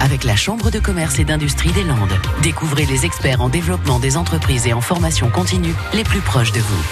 avec la Chambre de commerce et d'industrie des Landes. Découvrez les experts en développement des entreprises et en formation continue les plus proches de vous.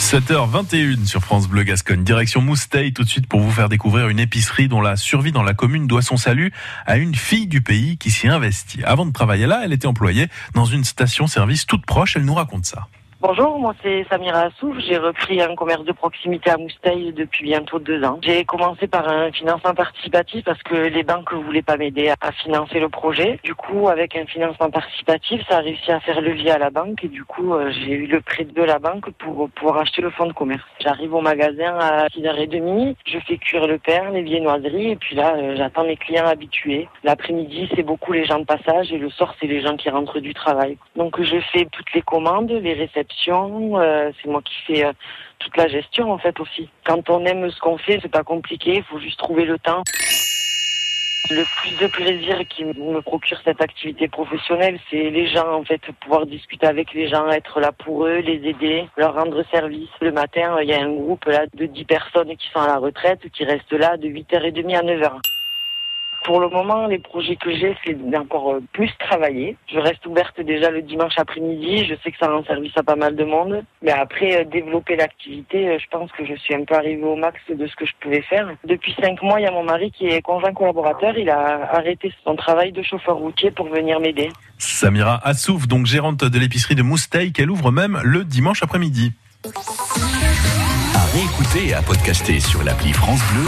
7h21 sur France Bleu Gascogne. Direction Mousteil tout de suite pour vous faire découvrir une épicerie dont la survie dans la commune doit son salut à une fille du pays qui s'y investit. Avant de travailler là, elle était employée dans une station-service toute proche. Elle nous raconte ça. Bonjour, moi c'est Samira Assouf. J'ai repris un commerce de proximité à Mousteil depuis bientôt deux ans. J'ai commencé par un financement participatif parce que les banques voulaient pas m'aider à financer le projet. Du coup, avec un financement participatif, ça a réussi à faire levier à la banque et du coup, euh, j'ai eu le prêt de la banque pour pouvoir acheter le fonds de commerce. J'arrive au magasin à 6h30, je fais cuire le pain, les viennoiseries et puis là, euh, j'attends mes clients habitués. L'après-midi, c'est beaucoup les gens de passage et le soir, c'est les gens qui rentrent du travail. Donc, je fais toutes les commandes, les réceptions euh, c'est moi qui fais euh, toute la gestion en fait aussi. Quand on aime ce qu'on fait, c'est pas compliqué, il faut juste trouver le temps. Le plus de plaisir qui me procure cette activité professionnelle, c'est les gens, en fait, pouvoir discuter avec les gens, être là pour eux, les aider, leur rendre service. Le matin, il y a un groupe là de 10 personnes qui sont à la retraite, qui restent là de 8h30 à 9h. Pour le moment, les projets que j'ai, c'est d'encore plus travailler. Je reste ouverte déjà le dimanche après-midi. Je sais que ça rend service à pas mal de monde. Mais après, euh, développer l'activité, euh, je pense que je suis un peu arrivée au max de ce que je pouvais faire. Depuis cinq mois, il y a mon mari qui est conjoint collaborateur. Il a arrêté son travail de chauffeur routier pour venir m'aider. Samira Assouf, donc gérante de l'épicerie de Mousteil, qu'elle ouvre même le dimanche après-midi. À réécouter et à podcaster sur l'appli France Bleu